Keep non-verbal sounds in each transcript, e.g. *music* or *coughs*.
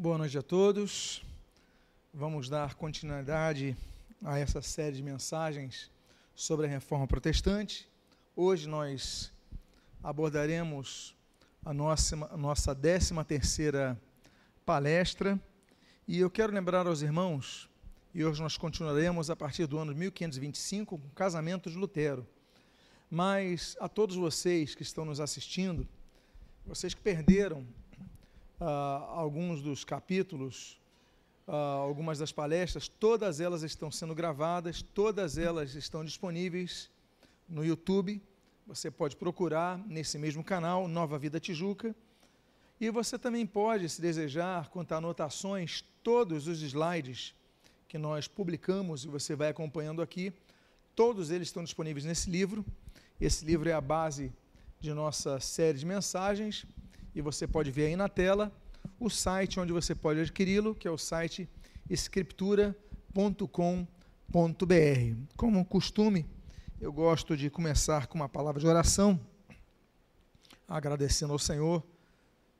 Boa noite a todos. Vamos dar continuidade a essa série de mensagens sobre a reforma protestante. Hoje nós abordaremos a nossa, nossa 13 terceira palestra e eu quero lembrar aos irmãos, e hoje nós continuaremos a partir do ano 1525 com o casamento de Lutero. Mas a todos vocês que estão nos assistindo, vocês que perderam uh, alguns dos capítulos, uh, algumas das palestras, todas elas estão sendo gravadas, todas elas estão disponíveis no YouTube. Você pode procurar nesse mesmo canal, Nova Vida Tijuca. E você também pode, se desejar, contar anotações, todos os slides que nós publicamos e você vai acompanhando aqui, todos eles estão disponíveis nesse livro. Esse livro é a base de nossa série de mensagens e você pode ver aí na tela o site onde você pode adquiri-lo, que é o site escritura.com.br. Como costume, eu gosto de começar com uma palavra de oração, agradecendo ao Senhor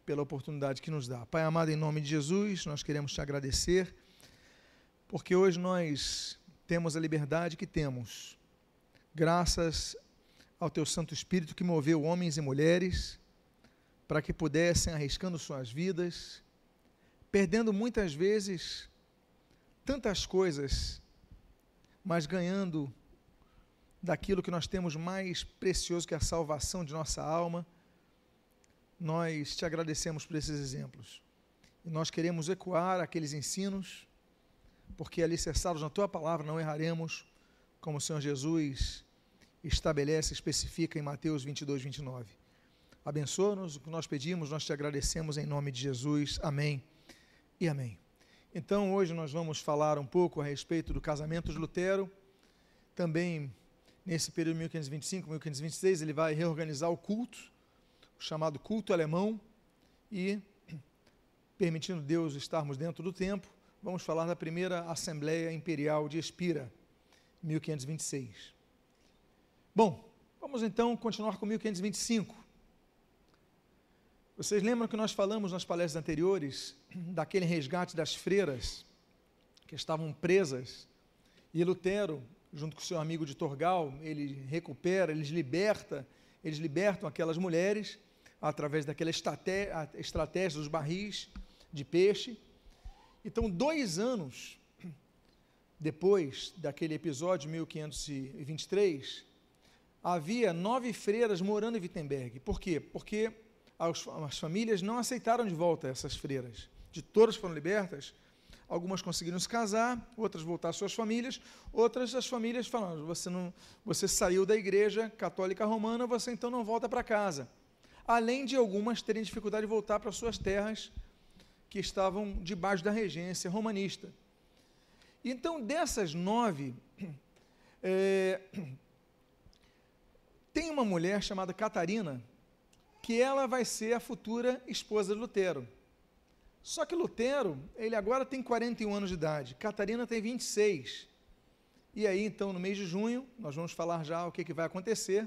pela oportunidade que nos dá. Pai amado, em nome de Jesus, nós queremos te agradecer, porque hoje nós temos a liberdade que temos, graças ao teu Santo Espírito que moveu homens e mulheres para que pudessem, arriscando suas vidas, perdendo muitas vezes tantas coisas, mas ganhando daquilo que nós temos mais precioso que é a salvação de nossa alma. Nós te agradecemos por esses exemplos. E nós queremos ecoar aqueles ensinos, porque alicerçados na tua palavra não erraremos, como o Senhor Jesus estabelece, especifica em Mateus 22, 29. Abençoa-nos o que nós pedimos, nós te agradecemos em nome de Jesus. Amém e amém. Então, hoje nós vamos falar um pouco a respeito do casamento de Lutero. Também, nesse período 1525, 1526, ele vai reorganizar o culto, o chamado culto alemão, e, permitindo Deus estarmos dentro do tempo, vamos falar da primeira Assembleia Imperial de Espira, 1526. Bom, vamos então continuar com 1525. Vocês lembram que nós falamos nas palestras anteriores daquele resgate das freiras que estavam presas e Lutero, junto com seu amigo de Torgal, ele recupera, eles liberta, eles libertam aquelas mulheres através daquela estratégia dos barris de peixe. Então, dois anos depois daquele episódio, 1523, havia nove freiras morando em Wittenberg. Por quê? Porque as famílias não aceitaram de volta essas freiras. De todas foram libertas, algumas conseguiram se casar, outras voltar às suas famílias, outras as famílias falaram: você não, você saiu da igreja católica romana, você então não volta para casa. Além de algumas terem dificuldade de voltar para suas terras que estavam debaixo da regência romanista. Então, dessas nove, é, tem uma mulher chamada Catarina, que ela vai ser a futura esposa de Lutero. Só que Lutero, ele agora tem 41 anos de idade, Catarina tem 26. E aí, então, no mês de junho, nós vamos falar já o que, que vai acontecer.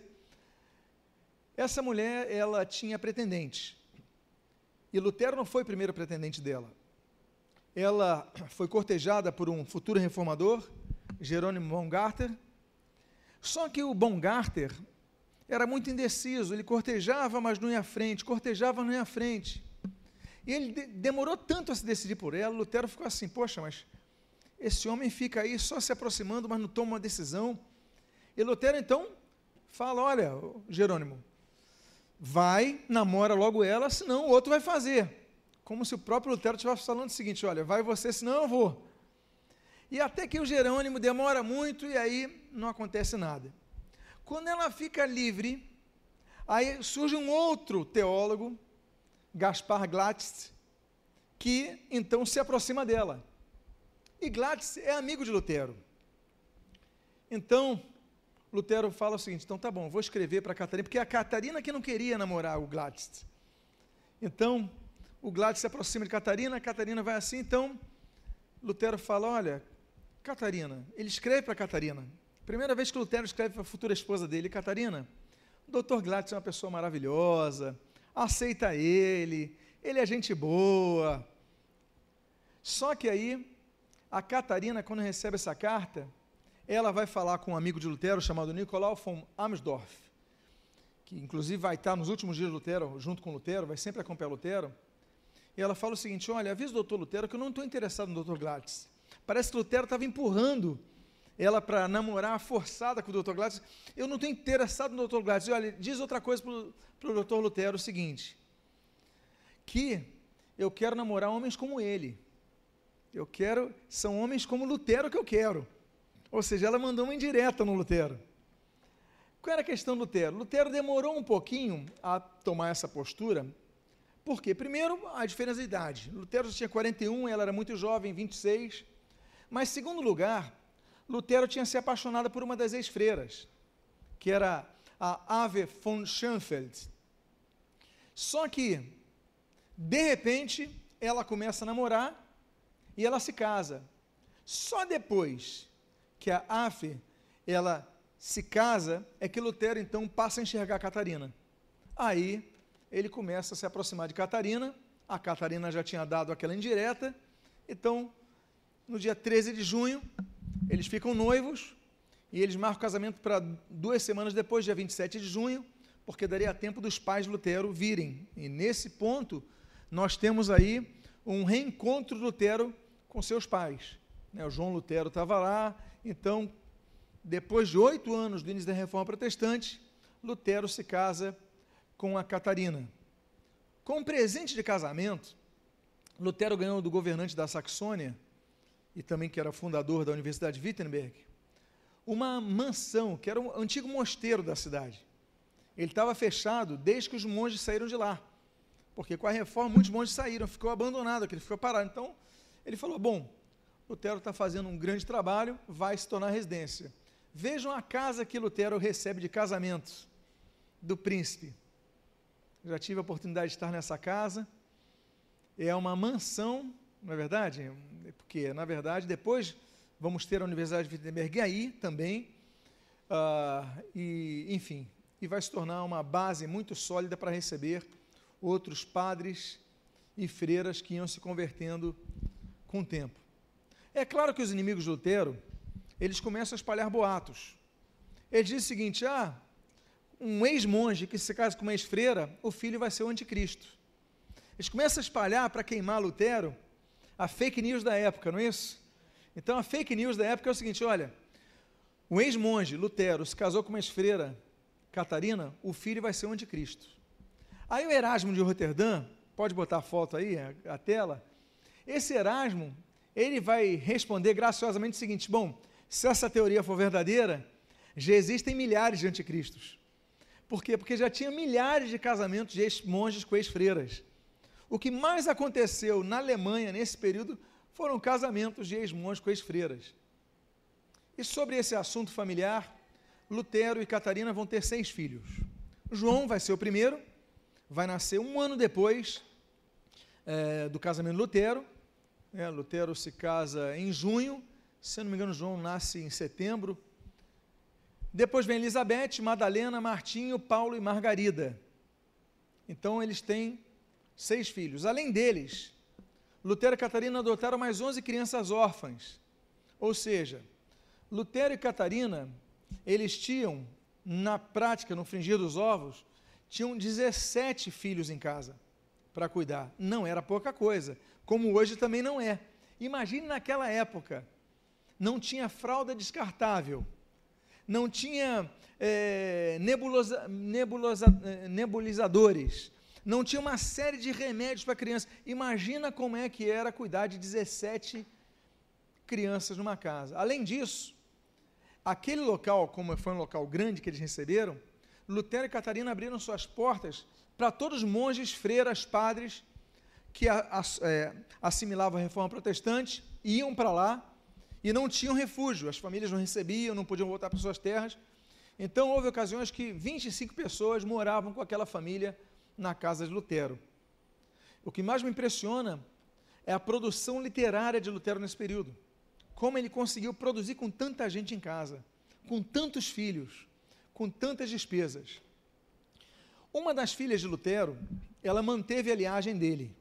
Essa mulher, ela tinha pretendente. E Lutero não foi o primeiro pretendente dela. Ela foi cortejada por um futuro reformador, Jerônimo Baumgarter. Só que o Baumgarter, era muito indeciso, ele cortejava, mas não ia à frente, cortejava, não ia à frente. E ele de demorou tanto a se decidir por ela, Lutero ficou assim, poxa, mas esse homem fica aí só se aproximando, mas não toma uma decisão. E Lutero então fala, olha, Jerônimo, vai, namora logo ela, senão o outro vai fazer. Como se o próprio Lutero estivesse falando o seguinte, olha, vai você, senão eu vou. E até que o Jerônimo demora muito e aí não acontece nada. Quando ela fica livre, aí surge um outro teólogo, Gaspar Glatz, que então se aproxima dela. E Glatz é amigo de Lutero. Então, Lutero fala o seguinte: então tá bom, vou escrever para Catarina, porque é a Catarina que não queria namorar o Glatz. Então, o Glatz se aproxima de Catarina, a Catarina vai assim, então Lutero fala: olha, Catarina, ele escreve para Catarina, Primeira vez que Lutero escreve para a futura esposa dele, Catarina, o Dr. Gladys é uma pessoa maravilhosa, aceita ele, ele é gente boa. Só que aí, a Catarina, quando recebe essa carta, ela vai falar com um amigo de Lutero chamado Nicolau von Amsdorff, que inclusive vai estar nos últimos dias de Lutero, junto com Lutero, vai sempre acompanhar Lutero. E ela fala o seguinte: Olha, avisa o doutor Lutero que eu não estou interessado no doutor Gladys. Parece que Lutero estava empurrando ela para namorar forçada com o doutor Gladys. Eu não estou interessado no doutor Gladys. Olha, diz outra coisa para o doutor Lutero: o seguinte, que eu quero namorar homens como ele. Eu quero, são homens como Lutero que eu quero. Ou seja, ela mandou uma indireta no Lutero. Qual era a questão do Lutero? Lutero demorou um pouquinho a tomar essa postura. Por quê? Primeiro, a diferença de idade. Lutero já tinha 41, ela era muito jovem, 26. Mas, segundo lugar, Lutero tinha se apaixonado por uma das ex-freiras, que era a Ave von Schoenfeld. Só que, de repente, ela começa a namorar e ela se casa. Só depois que a Afe ela se casa é que Lutero então passa a enxergar a Catarina. Aí ele começa a se aproximar de Catarina. A Catarina já tinha dado aquela indireta. Então, no dia 13 de junho, eles ficam noivos e eles marcam o casamento para duas semanas depois, dia 27 de junho, porque daria tempo dos pais de Lutero virem. E nesse ponto, nós temos aí um reencontro de Lutero com seus pais. Né? O João Lutero estava lá, então, depois de oito anos do início da Reforma Protestante, Lutero se casa com a Catarina. Com um presente de casamento, Lutero ganhou do governante da Saxônia, e também que era fundador da Universidade de Wittenberg, uma mansão, que era um antigo mosteiro da cidade. Ele estava fechado desde que os monges saíram de lá. Porque com a reforma muitos monges saíram, ficou abandonado, aquele ficou parado. Então, ele falou: bom, Lutero está fazendo um grande trabalho, vai se tornar residência. Vejam a casa que Lutero recebe de casamento do príncipe. Já tive a oportunidade de estar nessa casa. É uma mansão, não é verdade? Porque, na verdade, depois vamos ter a Universidade de Wittenberg aí também. Uh, e, enfim, e vai se tornar uma base muito sólida para receber outros padres e freiras que iam se convertendo com o tempo. É claro que os inimigos de Lutero, eles começam a espalhar boatos. Ele diz o seguinte: ah, um ex-monge que se casa com uma ex-freira, o filho vai ser o anticristo. Eles começam a espalhar para queimar Lutero a fake news da época, não é isso? Então a fake news da época é o seguinte: olha, o ex-monge Lutero se casou com uma ex-freira Catarina, o filho vai ser o anticristo. Aí o Erasmo de Roterdã, pode botar a foto aí, a, a tela, esse Erasmo, ele vai responder graciosamente o seguinte: bom, se essa teoria for verdadeira, já existem milhares de anticristos. Por quê? Porque já tinha milhares de casamentos de ex-monges com ex-freiras. O que mais aconteceu na Alemanha nesse período foram casamentos de ex-monges com ex-freiras. E sobre esse assunto familiar, Lutero e Catarina vão ter seis filhos. João vai ser o primeiro, vai nascer um ano depois é, do casamento de Lutero, é, Lutero se casa em junho, se não me engano, João nasce em setembro. Depois vem Elizabeth, Madalena, Martinho, Paulo e Margarida. Então eles têm seis filhos. Além deles, Lutero e Catarina adotaram mais 11 crianças órfãs. Ou seja, Lutero e Catarina, eles tinham, na prática, no fringir dos ovos, tinham 17 filhos em casa para cuidar. Não era pouca coisa como hoje também não é. Imagine naquela época, não tinha fralda descartável, não tinha é, nebulosa, nebulosa, é, nebulizadores, não tinha uma série de remédios para criança. Imagina como é que era cuidar de 17 crianças numa casa. Além disso, aquele local, como foi um local grande que eles receberam, Lutero e Catarina abriram suas portas para todos os monges, freiras, padres que é, assimilavam a reforma protestante, iam para lá e não tinham refúgio, as famílias não recebiam, não podiam voltar para suas terras. Então houve ocasiões que 25 pessoas moravam com aquela família na casa de Lutero. O que mais me impressiona é a produção literária de Lutero nesse período. Como ele conseguiu produzir com tanta gente em casa, com tantos filhos, com tantas despesas. Uma das filhas de Lutero, ela manteve a linhagem dele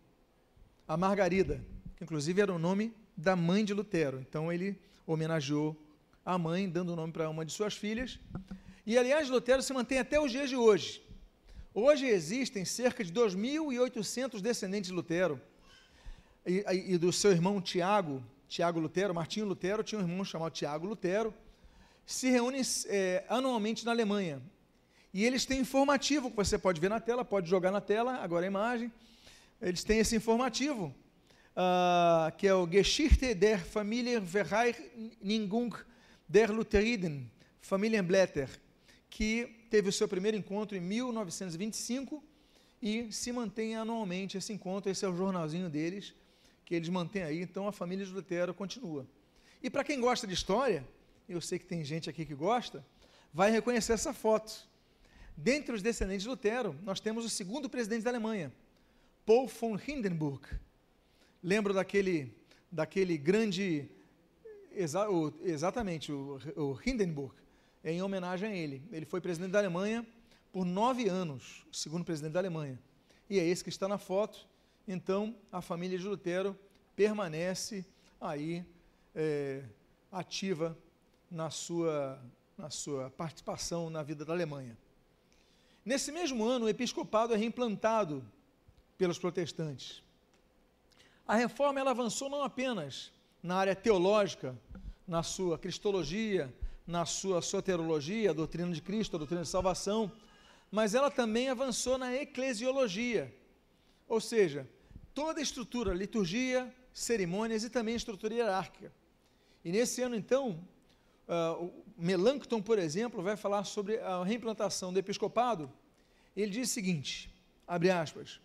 a Margarida, que inclusive era o nome da mãe de Lutero. Então ele homenageou a mãe, dando o nome para uma de suas filhas. E aliás, Lutero se mantém até os dias de hoje. Hoje existem cerca de 2.800 descendentes de Lutero. E, e, do seu irmão Tiago, Tiago Lutero, Martinho Lutero, tinha um irmão chamado Tiago Lutero, se reúnem é, anualmente na Alemanha. E eles têm informativo que você pode ver na tela, pode jogar na tela, agora a imagem. Eles têm esse informativo, uh, que é o Geschichte der Familienvereinigung der Lutheriden, Familienblätter, que teve o seu primeiro encontro em 1925 e se mantém anualmente esse encontro, esse é o jornalzinho deles, que eles mantêm aí, então a família de Lutero continua. E para quem gosta de história, eu sei que tem gente aqui que gosta, vai reconhecer essa foto. Dentre os descendentes de Lutero, nós temos o segundo presidente da Alemanha, Paul von Hindenburg. Lembro daquele, daquele grande, exa, o, exatamente, o, o Hindenburg, em homenagem a ele. Ele foi presidente da Alemanha por nove anos, segundo presidente da Alemanha. E é esse que está na foto. Então, a família de Lutero permanece aí é, ativa na sua, na sua participação na vida da Alemanha. Nesse mesmo ano, o episcopado é reimplantado pelos protestantes. A reforma ela avançou não apenas na área teológica, na sua cristologia, na sua soterologia, a doutrina de Cristo, a doutrina de salvação, mas ela também avançou na eclesiologia, ou seja, toda a estrutura, liturgia, cerimônias e também a estrutura hierárquica. E nesse ano, então, uh, Melancton, por exemplo, vai falar sobre a reimplantação do episcopado. Ele diz o seguinte, abre aspas,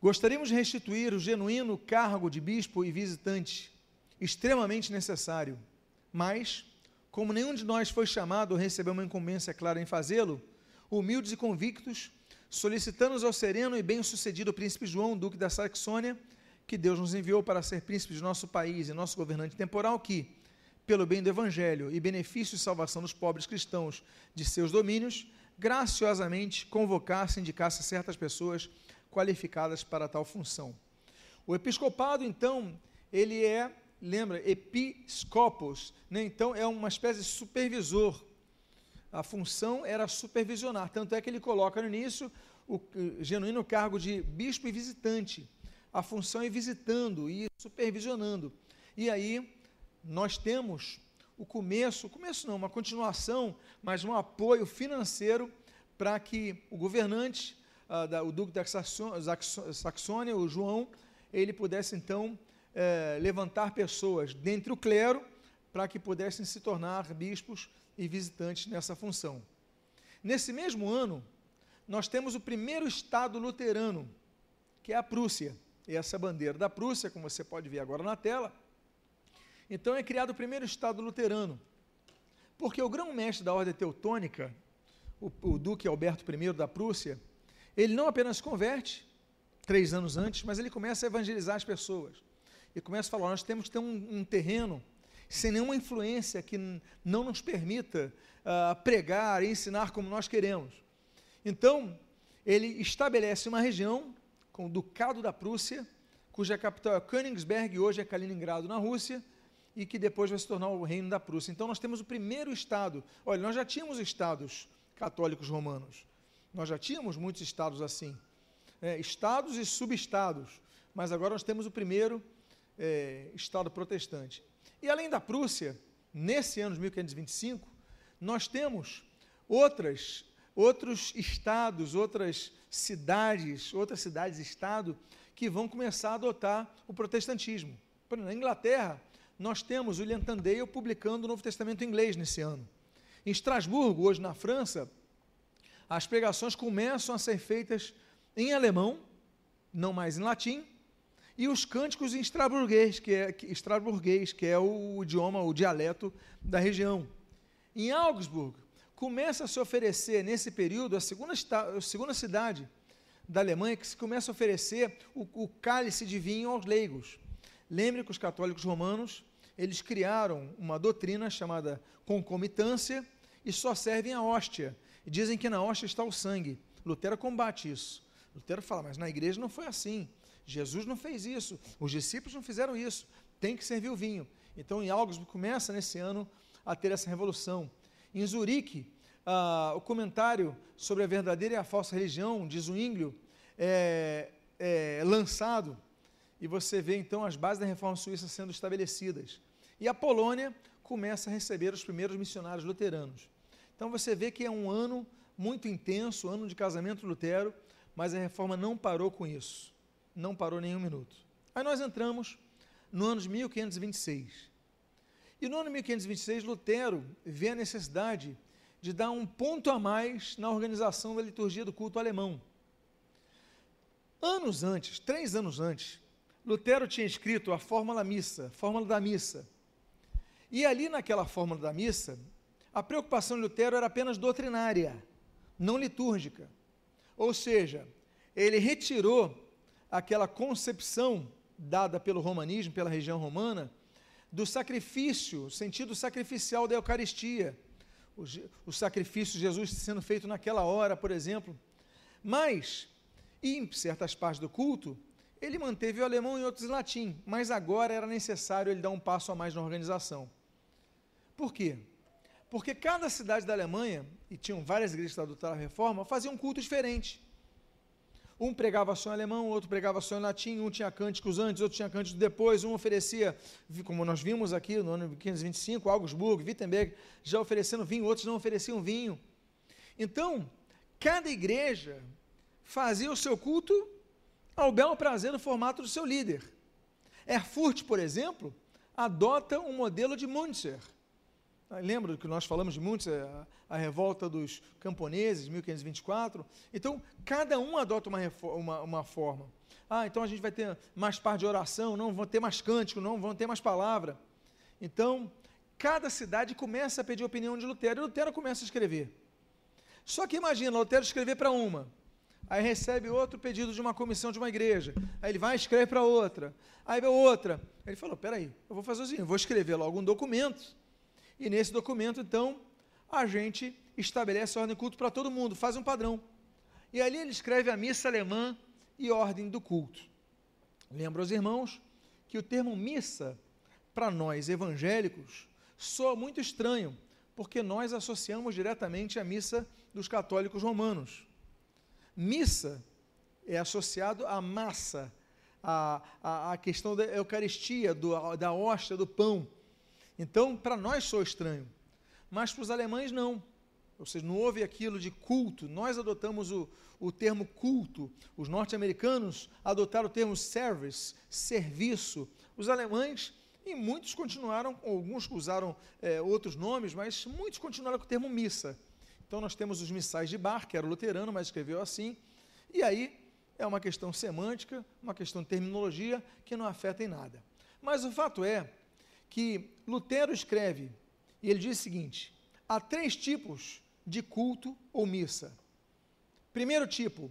Gostaríamos de restituir o genuíno cargo de bispo e visitante, extremamente necessário, mas, como nenhum de nós foi chamado ou recebeu uma incumbência clara em fazê-lo, humildes e convictos, solicitamos ao sereno e bem-sucedido príncipe João, duque da Saxônia, que Deus nos enviou para ser príncipe de nosso país e nosso governante temporal, que, pelo bem do Evangelho e benefício e salvação dos pobres cristãos de seus domínios, graciosamente convocasse e indicasse certas pessoas qualificadas para tal função. O episcopado, então, ele é, lembra, episcopos, né? então é uma espécie de supervisor. A função era supervisionar, tanto é que ele coloca no início o genuíno cargo de bispo e visitante. A função é visitando e supervisionando. E aí nós temos o começo, começo não, uma continuação, mas um apoio financeiro para que o governante uh, da, o duque da Saxônia, o João, ele pudesse então eh, levantar pessoas dentre o clero para que pudessem se tornar bispos e visitantes nessa função. Nesse mesmo ano, nós temos o primeiro estado luterano, que é a Prússia. E essa bandeira da Prússia, como você pode ver agora na tela. Então é criado o primeiro estado luterano. Porque o grão-mestre da ordem teutônica, o, o duque Alberto I da Prússia, ele não apenas converte, três anos antes, mas ele começa a evangelizar as pessoas. E começa a falar: nós temos que ter um, um terreno sem nenhuma influência que não nos permita uh, pregar e ensinar como nós queremos. Então, ele estabelece uma região com o Ducado da Prússia, cuja capital é Königsberg, hoje é Kaliningrado, na Rússia, e que depois vai se tornar o Reino da Prússia. Então, nós temos o primeiro Estado. Olha, nós já tínhamos estados católicos romanos, nós já tínhamos muitos estados assim, é, estados e subestados, mas agora nós temos o primeiro é, estado protestante. E além da Prússia, nesse ano de 1525, nós temos outras, outros estados, outras cidades, outras cidades-estado que vão começar a adotar o protestantismo. Exemplo, na Inglaterra, nós temos William Tyndale publicando o Novo Testamento em inglês nesse ano. Em Estrasburgo, hoje na França, as pregações começam a ser feitas em alemão, não mais em latim, e os cânticos em estraburguês, que é, estraburguês, que é o idioma, o dialeto da região. Em Augsburg, começa a se oferecer, nesse período, a segunda, a segunda cidade da Alemanha que se começa a oferecer o, o cálice de vinho aos leigos. Lembre que os católicos romanos, eles criaram uma doutrina chamada concomitância e só servem a hóstia, e dizem que na hóstia está o sangue. Lutero combate isso. Lutero fala, mas na igreja não foi assim. Jesus não fez isso, os discípulos não fizeram isso, tem que servir o vinho. Então, em Augsburg começa nesse ano a ter essa revolução. Em Zurique, ah, o comentário sobre a verdadeira e a falsa religião de Zwinglio é, é lançado e você vê então as bases da reforma suíça sendo estabelecidas. E a Polônia começa a receber os primeiros missionários luteranos. Então você vê que é um ano muito intenso, ano de casamento Lutero, mas a reforma não parou com isso. Não parou nenhum minuto. Aí nós entramos no ano de 1526. E no ano de 1526, Lutero vê a necessidade de dar um ponto a mais na organização da liturgia do culto alemão. Anos antes, três anos antes, Lutero tinha escrito a fórmula missa, fórmula da missa. E ali naquela fórmula da missa, a preocupação de Lutero era apenas doutrinária, não litúrgica. Ou seja, ele retirou aquela concepção dada pelo romanismo, pela região romana, do sacrifício, o sentido sacrificial da Eucaristia. O, o sacrifício de Jesus sendo feito naquela hora, por exemplo. Mas, em certas partes do culto, ele manteve o alemão e outros latim, mas agora era necessário ele dar um passo a mais na organização. Por quê? Porque cada cidade da Alemanha, e tinham várias igrejas da reforma, faziam um culto diferente. Um pregava só em alemão, outro pregava só em latim, um tinha cânticos antes, outro tinha cânticos depois, um oferecia, como nós vimos aqui no ano 1525, Augsburg, Wittenberg, já oferecendo vinho, outros não ofereciam vinho. Então, cada igreja fazia o seu culto ao belo prazer do formato do seu líder. Erfurt, por exemplo, adota um modelo de Münzer. Lembra do que nós falamos de Münzer, a, a revolta dos camponeses, 1524? Então, cada um adota uma, uma, uma forma. Ah, então a gente vai ter mais parte de oração, não vão ter mais cântico, não vão ter mais palavra. Então, cada cidade começa a pedir opinião de Lutero, e Lutero começa a escrever. Só que imagina, Lutero escrever para uma, Aí recebe outro pedido de uma comissão de uma igreja. Aí ele vai e escreve para outra. Aí outra. Aí ele falou: peraí, eu vou fazer assim, eu vou escrever logo um documento. E nesse documento, então, a gente estabelece a ordem de culto para todo mundo, faz um padrão. E ali ele escreve a missa alemã e ordem do culto. Lembra aos irmãos que o termo missa, para nós evangélicos, soa muito estranho, porque nós associamos diretamente a missa dos católicos romanos. Missa é associado à massa, à, à, à questão da Eucaristia, do, da hóstia, do pão. Então, para nós sou estranho, mas para os alemães não. Ou seja, não houve aquilo de culto. Nós adotamos o, o termo culto. Os norte-americanos adotaram o termo service, serviço. Os alemães, e muitos continuaram, alguns usaram é, outros nomes, mas muitos continuaram com o termo missa. Então nós temos os missais de Bar, que era luterano, mas escreveu assim. E aí é uma questão semântica, uma questão de terminologia que não afeta em nada. Mas o fato é que Lutero escreve, e ele diz o seguinte: há três tipos de culto ou missa. Primeiro tipo,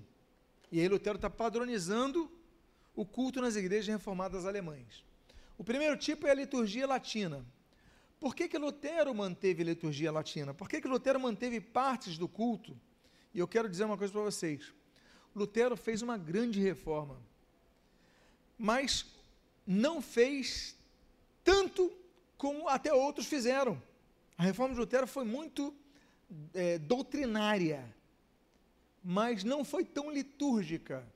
e aí Lutero está padronizando o culto nas igrejas reformadas alemães. O primeiro tipo é a liturgia latina, por que, que Lutero manteve a liturgia latina? Por que, que Lutero manteve partes do culto? E eu quero dizer uma coisa para vocês. Lutero fez uma grande reforma, mas não fez tanto como até outros fizeram. A reforma de Lutero foi muito é, doutrinária, mas não foi tão litúrgica.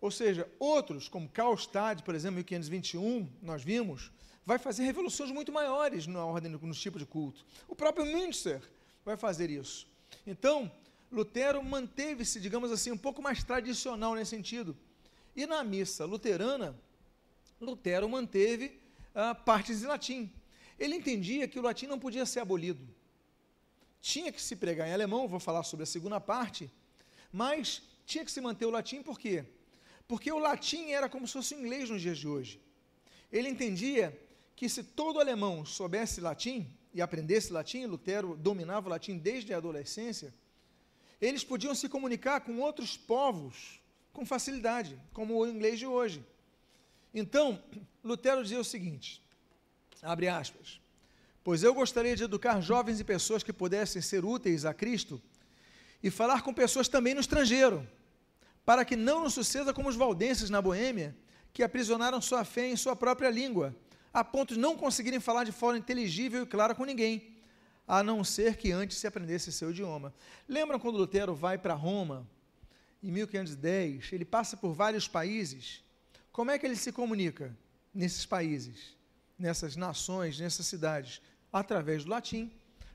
Ou seja, outros, como Karl Stade, por exemplo, em 1521, nós vimos, vai fazer revoluções muito maiores na ordem, no tipo de culto. O próprio Münster vai fazer isso. Então, Lutero manteve-se, digamos assim, um pouco mais tradicional nesse sentido. E na missa luterana, Lutero manteve ah, partes em latim. Ele entendia que o latim não podia ser abolido. Tinha que se pregar em alemão, vou falar sobre a segunda parte, mas tinha que se manter o latim por quê? Porque o latim era como se fosse o inglês nos dias de hoje. Ele entendia que se todo alemão soubesse latim e aprendesse latim, Lutero dominava o latim desde a adolescência, eles podiam se comunicar com outros povos com facilidade, como o inglês de hoje. Então, Lutero dizia o seguinte: abre aspas, pois eu gostaria de educar jovens e pessoas que pudessem ser úteis a Cristo e falar com pessoas também no estrangeiro, para que não nos suceda como os valdenses na Boêmia, que aprisionaram sua fé em sua própria língua, a ponto de não conseguirem falar de forma inteligível e clara com ninguém, a não ser que antes se aprendesse seu idioma. Lembram quando Lutero vai para Roma, em 1510, ele passa por vários países, como é que ele se comunica nesses países, nessas nações, nessas cidades? Através do latim,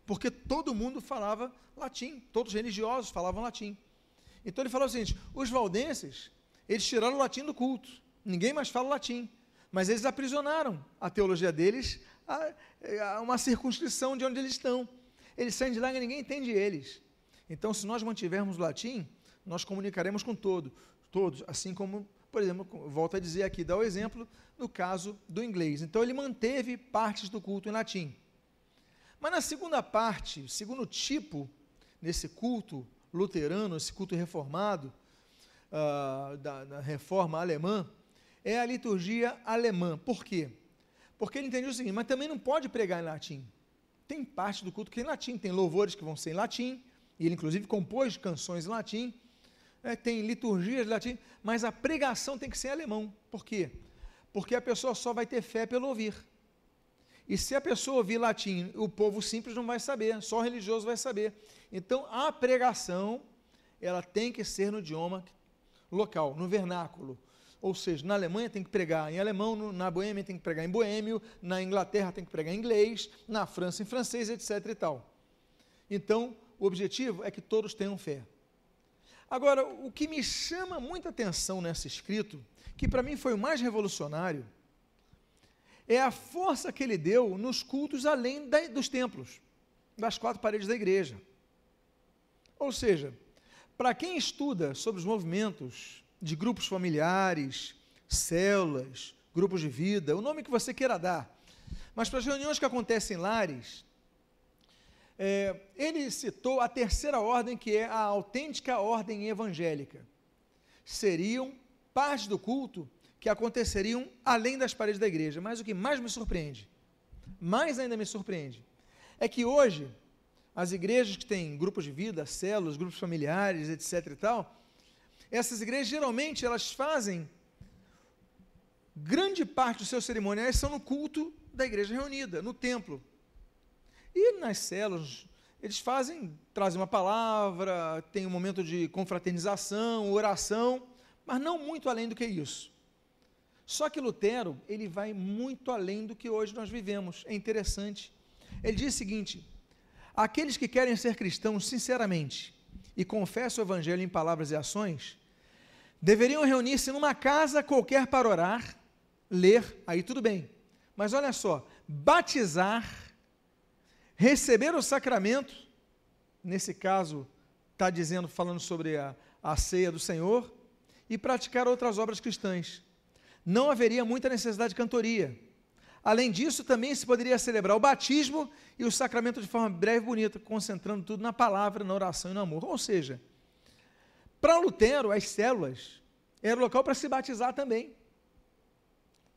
porque todo mundo falava latim, todos os religiosos falavam latim. Então ele falou o seguinte: os valdenses, eles tiraram o latim do culto, ninguém mais fala latim, mas eles aprisionaram a teologia deles a, a uma circunscrição de onde eles estão. Eles saem de lá e ninguém entende eles. Então, se nós mantivermos o latim, nós comunicaremos com todo, todos, assim como, por exemplo, volto a dizer aqui, dá o exemplo no caso do inglês. Então, ele manteve partes do culto em latim. Mas na segunda parte, segundo tipo, nesse culto luterano, esse culto reformado, uh, da, da, reforma alemã, é a liturgia alemã. Por quê? Porque ele entendeu o seguinte, mas também não pode pregar em latim. Tem parte do culto que é em latim, tem louvores que vão ser em latim, e ele inclusive compôs canções em latim, é, tem liturgias latim, mas a pregação tem que ser em alemão. Por quê? Porque a pessoa só vai ter fé pelo ouvir. E se a pessoa ouvir latim, o povo simples não vai saber, só o religioso vai saber. Então, a pregação, ela tem que ser no idioma local, no vernáculo. Ou seja, na Alemanha tem que pregar em alemão, na Boêmia tem que pregar em boêmio, na Inglaterra tem que pregar em inglês, na França em francês, etc. e tal. Então, o objetivo é que todos tenham fé. Agora, o que me chama muita atenção nesse escrito, que para mim foi o mais revolucionário, é a força que ele deu nos cultos além da, dos templos, das quatro paredes da igreja. Ou seja, para quem estuda sobre os movimentos de grupos familiares, células, grupos de vida, o nome que você queira dar, mas para as reuniões que acontecem em lares, é, ele citou a terceira ordem, que é a autêntica ordem evangélica. Seriam parte do culto que aconteceriam além das paredes da igreja. Mas o que mais me surpreende, mais ainda me surpreende, é que hoje as igrejas que têm grupos de vida, células, grupos familiares, etc e tal, essas igrejas geralmente elas fazem grande parte dos seus cerimoniais são no culto da igreja reunida, no templo. E nas células eles fazem, trazem uma palavra, tem um momento de confraternização, oração, mas não muito além do que isso. Só que Lutero, ele vai muito além do que hoje nós vivemos. É interessante. Ele diz o seguinte: aqueles que querem ser cristãos sinceramente e confessam o evangelho em palavras e ações, deveriam reunir-se numa casa qualquer para orar, ler, aí tudo bem. Mas olha só, batizar, receber o sacramento, nesse caso está dizendo, falando sobre a, a ceia do Senhor, e praticar outras obras cristãs não haveria muita necessidade de cantoria. Além disso, também se poderia celebrar o batismo e o sacramento de forma breve e bonita, concentrando tudo na palavra, na oração e no amor. Ou seja, para Lutero, as células era local para se batizar também.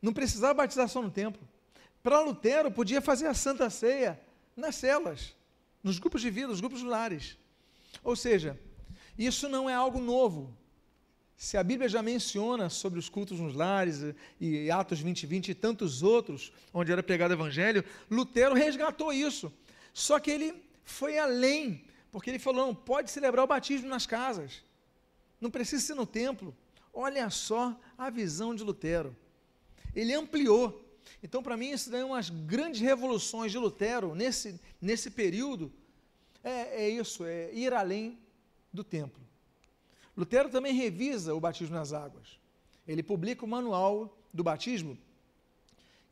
Não precisava batizar só no templo. Para Lutero, podia fazer a Santa Ceia nas células, nos grupos de vida, nos grupos lares. Ou seja, isso não é algo novo. Se a Bíblia já menciona sobre os cultos nos lares e Atos 20, 20 e tantos outros, onde era pregado o Evangelho, Lutero resgatou isso. Só que ele foi além, porque ele falou: não, pode celebrar o batismo nas casas, não precisa ser no templo. Olha só a visão de Lutero. Ele ampliou. Então, para mim, isso daí é umas grandes revoluções de Lutero nesse, nesse período. É, é isso, é ir além do templo. Lutero também revisa o batismo nas águas. Ele publica o manual do batismo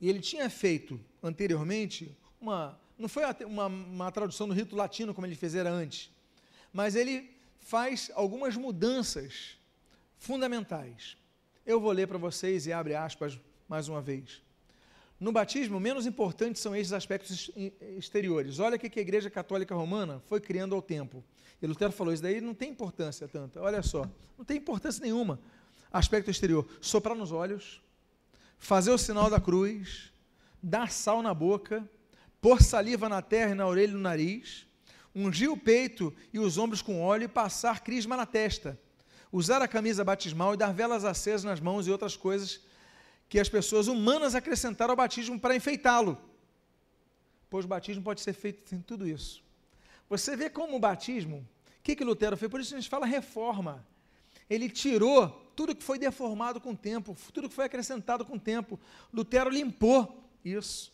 e ele tinha feito anteriormente uma. Não foi uma, uma tradução do rito latino como ele fizera antes, mas ele faz algumas mudanças fundamentais. Eu vou ler para vocês e abre aspas mais uma vez. No batismo, menos importantes são esses aspectos exteriores. Olha o que a Igreja Católica Romana foi criando ao tempo. E Lutero falou: isso daí não tem importância tanta. Olha só, não tem importância nenhuma. Aspecto exterior: soprar nos olhos, fazer o sinal da cruz, dar sal na boca, pôr saliva na terra e na orelha e no nariz, ungir o peito e os ombros com óleo e passar crisma na testa. usar a camisa batismal e dar velas acesas nas mãos e outras coisas que as pessoas humanas acrescentaram ao batismo para enfeitá-lo. Pois o batismo pode ser feito sem tudo isso. Você vê como o batismo, o que, que Lutero fez? Por isso a gente fala reforma. Ele tirou tudo que foi deformado com o tempo, tudo que foi acrescentado com o tempo. Lutero limpou isso.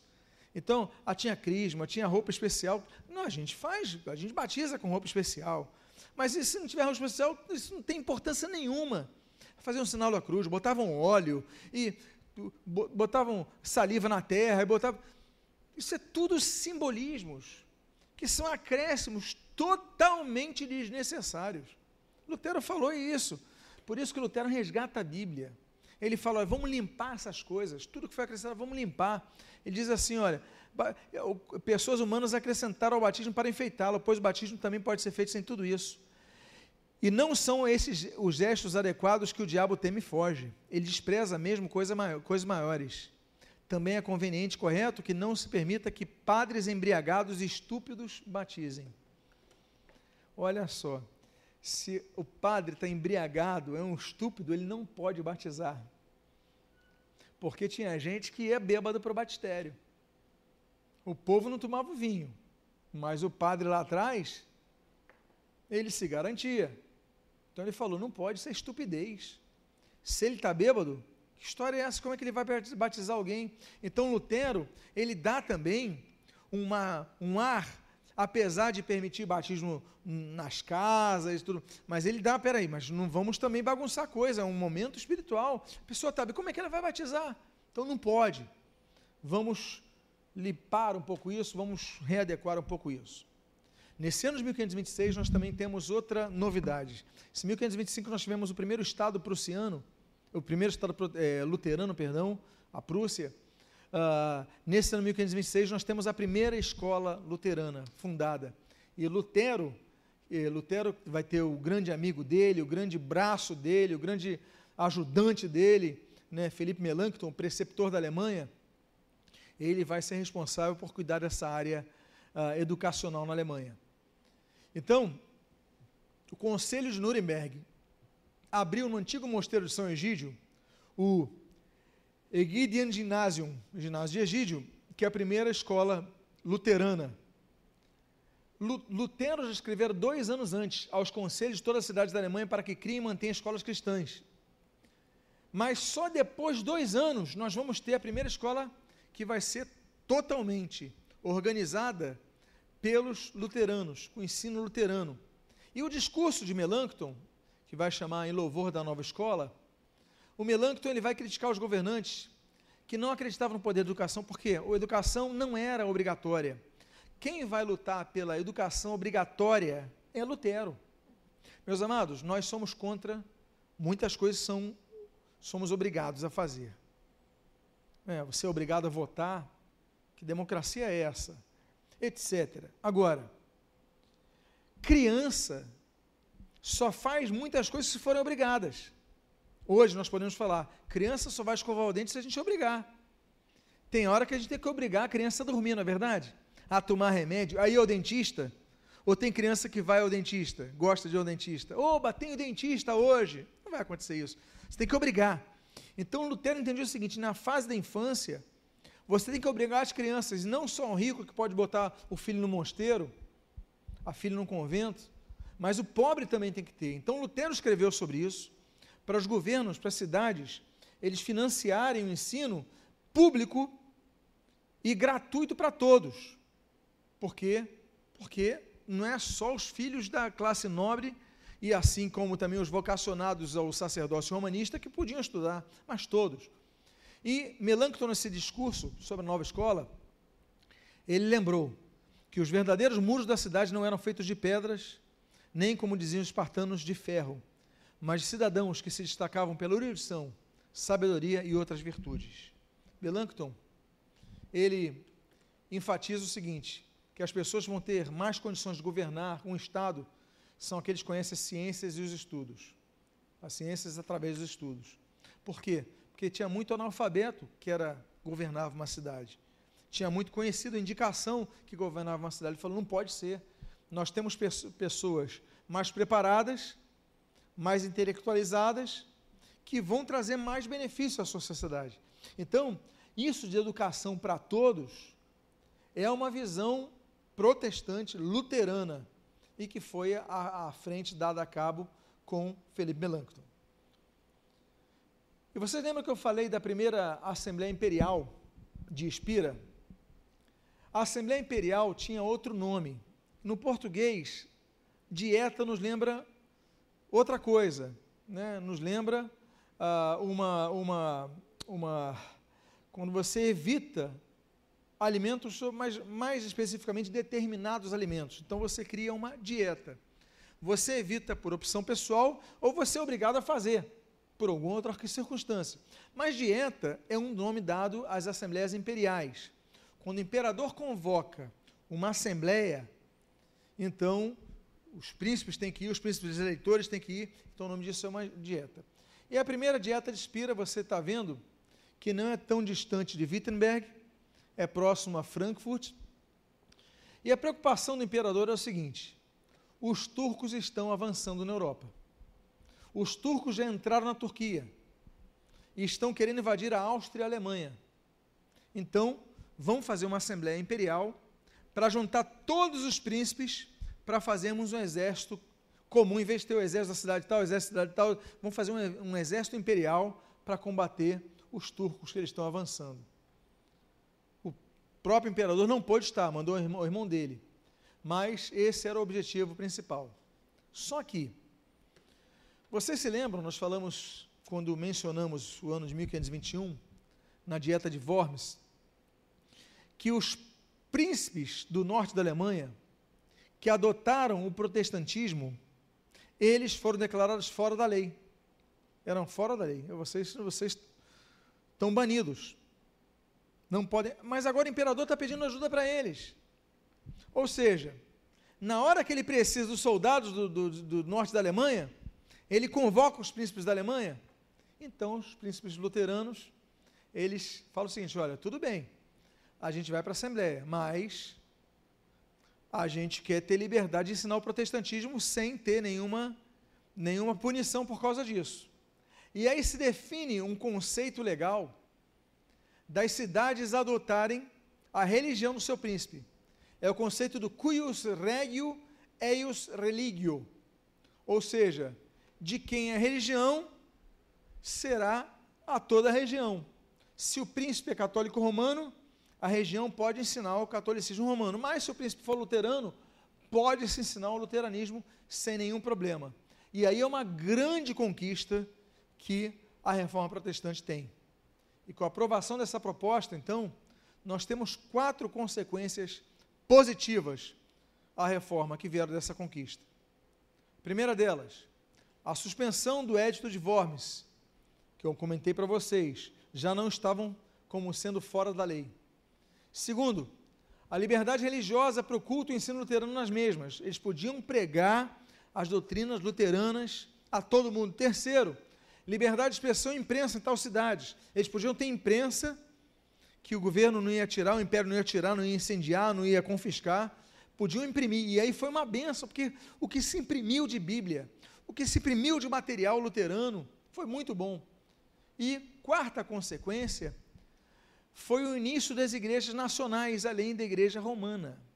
Então, ah, tinha crisma, tinha roupa especial. Não, a gente faz, a gente batiza com roupa especial. Mas se não tiver roupa especial, isso não tem importância nenhuma. Fazer um sinal da cruz, botavam óleo e botavam saliva na terra botavam. Isso é tudo simbolismos que são acréscimos totalmente desnecessários. Lutero falou isso. Por isso que Lutero resgata a Bíblia. Ele fala, olha, vamos limpar essas coisas, tudo que foi acrescentado, vamos limpar. Ele diz assim, olha, pessoas humanas acrescentaram ao batismo para enfeitá-lo, pois o batismo também pode ser feito sem tudo isso. E não são esses os gestos adequados que o diabo teme e foge. Ele despreza mesmo coisa maior, coisas maiores. Também é conveniente correto que não se permita que padres embriagados e estúpidos batizem. Olha só, se o padre está embriagado, é um estúpido, ele não pode batizar. Porque tinha gente que ia bêbado para o batistério. O povo não tomava vinho, mas o padre lá atrás, ele se garantia. Então ele falou: não pode ser estupidez. Se ele está bêbado, que história é essa? Como é que ele vai batizar alguém? Então Lutero, ele dá também uma, um ar, apesar de permitir batismo nas casas e tudo, mas ele dá, peraí, mas não vamos também bagunçar a coisa, é um momento espiritual. A pessoa sabe, como é que ela vai batizar? Então não pode. Vamos limpar um pouco isso, vamos readequar um pouco isso. Nesse ano de 1526, nós também temos outra novidade. Em 1525, nós tivemos o primeiro Estado prussiano, o primeiro Estado é, luterano, perdão, a Prússia. Uh, nesse ano de 1526, nós temos a primeira escola luterana fundada. E Lutero, e Lutero vai ter o grande amigo dele, o grande braço dele, o grande ajudante dele, né, Felipe Melanchthon, preceptor da Alemanha. Ele vai ser responsável por cuidar dessa área uh, educacional na Alemanha. Então, o Conselho de Nuremberg abriu no antigo mosteiro de São Egídio o Egidian Gymnasium, ginásio de Egídio, que é a primeira escola luterana. Lutero já escreveu dois anos antes aos conselhos de todas as cidades da Alemanha para que criem e mantenham escolas cristãs. Mas só depois de dois anos nós vamos ter a primeira escola que vai ser totalmente organizada pelos luteranos, com ensino luterano. E o discurso de Melanchthon, que vai chamar em louvor da nova escola, o Melanchthon ele vai criticar os governantes que não acreditavam no poder da educação, porque a educação não era obrigatória. Quem vai lutar pela educação obrigatória é Lutero. Meus amados, nós somos contra muitas coisas são somos obrigados a fazer. É, você é obrigado a votar. Que democracia é essa? Etc. Agora, criança só faz muitas coisas se forem obrigadas. Hoje nós podemos falar, criança só vai escovar o dente se a gente obrigar. Tem hora que a gente tem que obrigar a criança a dormir, não é verdade? A tomar remédio, aí ao dentista. Ou tem criança que vai ao dentista, gosta de ir ao dentista. Oba, tem o dentista hoje. Não vai acontecer isso. Você tem que obrigar. Então Lutero entendeu o seguinte: na fase da infância, você tem que obrigar as crianças, não só um rico que pode botar o filho no mosteiro, a filha no convento, mas o pobre também tem que ter. Então Lutero escreveu sobre isso, para os governos, para as cidades, eles financiarem o ensino público e gratuito para todos. Por quê? Porque não é só os filhos da classe nobre e assim como também os vocacionados ao sacerdócio romanista que podiam estudar, mas todos. E Melancton, nesse discurso sobre a nova escola, ele lembrou que os verdadeiros muros da cidade não eram feitos de pedras, nem, como diziam os espartanos, de ferro, mas de cidadãos que se destacavam pela erudição, sabedoria e outras virtudes. Melancton, ele enfatiza o seguinte, que as pessoas vão ter mais condições de governar um Estado são aqueles que conhecem as ciências e os estudos. As ciências através dos estudos. Por quê? Porque tinha muito analfabeto que era governava uma cidade. Tinha muito conhecido a indicação que governava uma cidade. Ele falou: não pode ser. Nós temos pessoas mais preparadas, mais intelectualizadas, que vão trazer mais benefício à sua sociedade. Então, isso de educação para todos é uma visão protestante, luterana, e que foi à, frente dada a cabo com Felipe Melanchthon. E vocês lembram que eu falei da primeira Assembleia Imperial de Espira? A Assembleia Imperial tinha outro nome. No português, dieta nos lembra outra coisa, né? nos lembra ah, uma, uma, uma. Quando você evita alimentos, mas mais especificamente determinados alimentos. Então você cria uma dieta. Você evita por opção pessoal ou você é obrigado a fazer por alguma outra circunstância. Mas dieta é um nome dado às assembleias imperiais. Quando o imperador convoca uma assembleia, então os príncipes têm que ir, os príncipes eleitores têm que ir, então o nome disso é uma dieta. E a primeira dieta de Spira, você está vendo, que não é tão distante de Wittenberg, é próximo a Frankfurt. E a preocupação do imperador é o seguinte: os turcos estão avançando na Europa. Os turcos já entraram na Turquia e estão querendo invadir a Áustria e a Alemanha. Então, vão fazer uma assembleia imperial para juntar todos os príncipes para fazermos um exército comum, em vez de ter o exército da cidade tal, o exército da cidade tal, vamos fazer um, um exército imperial para combater os turcos que eles estão avançando próprio imperador não pôde estar, mandou o irmão, o irmão dele. Mas esse era o objetivo principal. Só que, vocês se lembram, nós falamos, quando mencionamos o ano de 1521, na dieta de Worms, que os príncipes do norte da Alemanha, que adotaram o protestantismo, eles foram declarados fora da lei. Eram fora da lei. Vocês, vocês estão banidos. Não podem. Mas agora o imperador está pedindo ajuda para eles. Ou seja, na hora que ele precisa dos soldados do, do, do, norte da Alemanha, ele convoca os príncipes da Alemanha. Então, os príncipes luteranos, eles falam o seguinte: olha, tudo bem, a gente vai para a Assembleia, mas a gente quer ter liberdade de ensinar o protestantismo sem ter nenhuma, nenhuma punição por causa disso. E aí se define um conceito legal das cidades adotarem a religião do seu príncipe. É o conceito do cuius regio eius religio. Ou seja, de quem é religião será a toda a região. Se o príncipe é católico romano, a região pode ensinar o catolicismo romano, mas se o príncipe for luterano, pode se ensinar o luteranismo sem nenhum problema. E aí é uma grande conquista que a reforma protestante tem. E com a aprovação dessa proposta, então, nós temos quatro consequências positivas à reforma que vieram dessa conquista. primeira delas, a suspensão do Édito de Worms, que eu comentei para vocês, já não estavam como sendo fora da lei. Segundo, a liberdade religiosa para o culto e ensino luterano nas mesmas. Eles podiam pregar as doutrinas luteranas a todo mundo. Terceiro, liberdade de expressão e imprensa em tal cidades. Eles podiam ter imprensa que o governo não ia tirar, o império não ia tirar, não ia incendiar, não ia confiscar. Podiam imprimir. E aí foi uma benção, porque o que se imprimiu de Bíblia, o que se imprimiu de material luterano, foi muito bom. E quarta consequência foi o início das igrejas nacionais, além da igreja romana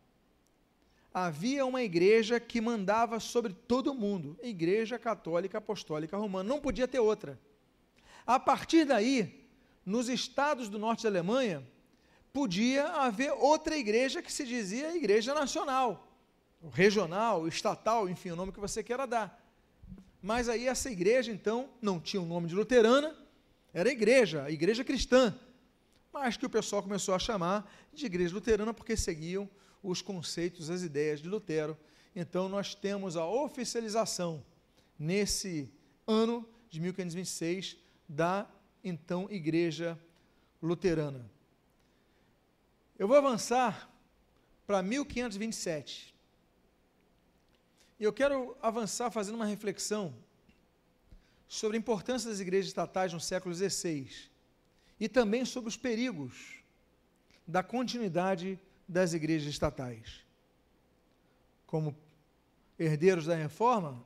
havia uma igreja que mandava sobre todo mundo, Igreja Católica Apostólica Romana, não podia ter outra. A partir daí, nos estados do norte da Alemanha, podia haver outra igreja que se dizia Igreja Nacional, regional, estatal, enfim, o nome que você queira dar. Mas aí essa igreja, então, não tinha o nome de luterana, era igreja, a igreja cristã, mas que o pessoal começou a chamar de igreja luterana porque seguiam os conceitos, as ideias de Lutero. Então, nós temos a oficialização, nesse ano de 1526, da então Igreja Luterana. Eu vou avançar para 1527. E eu quero avançar fazendo uma reflexão sobre a importância das igrejas estatais no século XVI e também sobre os perigos da continuidade das igrejas estatais. Como herdeiros da reforma,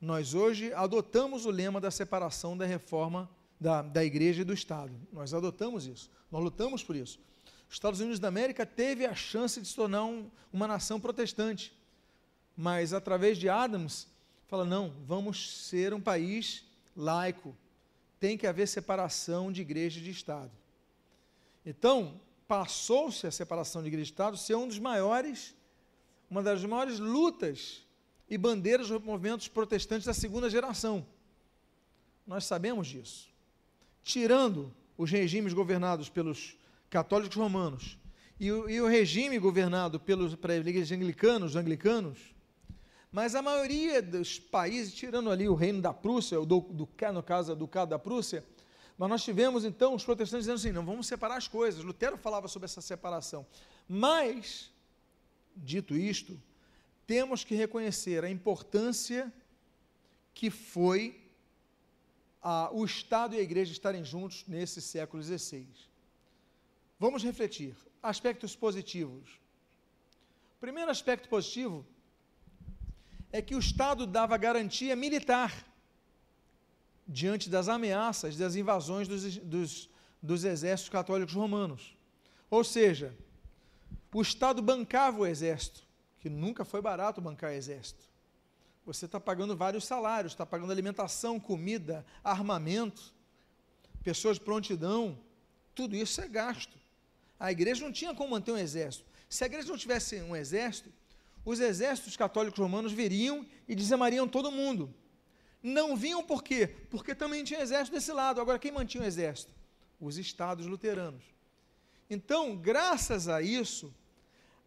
nós hoje adotamos o lema da separação da reforma da, da igreja e do Estado. Nós adotamos isso, nós lutamos por isso. Os Estados Unidos da América teve a chance de se tornar um, uma nação protestante, mas através de Adams, fala: não, vamos ser um país laico, tem que haver separação de igreja e de Estado. Então, passou-se a separação de igreja e Estado ser um dos maiores, uma das maiores lutas e bandeiras dos movimentos protestantes da segunda geração. Nós sabemos disso. Tirando os regimes governados pelos católicos romanos e o, e o regime governado pelos para igrejas anglicanos, anglicanos, mas a maioria dos países, tirando ali o reino da Prússia, do, do, no caso do Ducado da Prússia, mas nós tivemos então os protestantes dizendo assim: não, vamos separar as coisas. Lutero falava sobre essa separação. Mas, dito isto, temos que reconhecer a importância que foi a, o Estado e a Igreja estarem juntos nesse século XVI. Vamos refletir. Aspectos positivos. Primeiro aspecto positivo é que o Estado dava garantia militar diante das ameaças das invasões dos, dos, dos exércitos católicos romanos. Ou seja, o Estado bancava o exército que nunca foi barato bancar exército. Você está pagando vários salários, está pagando alimentação, comida, armamento, pessoas de prontidão, tudo isso é gasto. A igreja não tinha como manter um exército. Se a igreja não tivesse um exército, os exércitos católicos romanos viriam e dizimariam todo mundo. Não vinham por quê? Porque também tinha exército desse lado. Agora, quem mantinha o exército? Os estados luteranos. Então, graças a isso,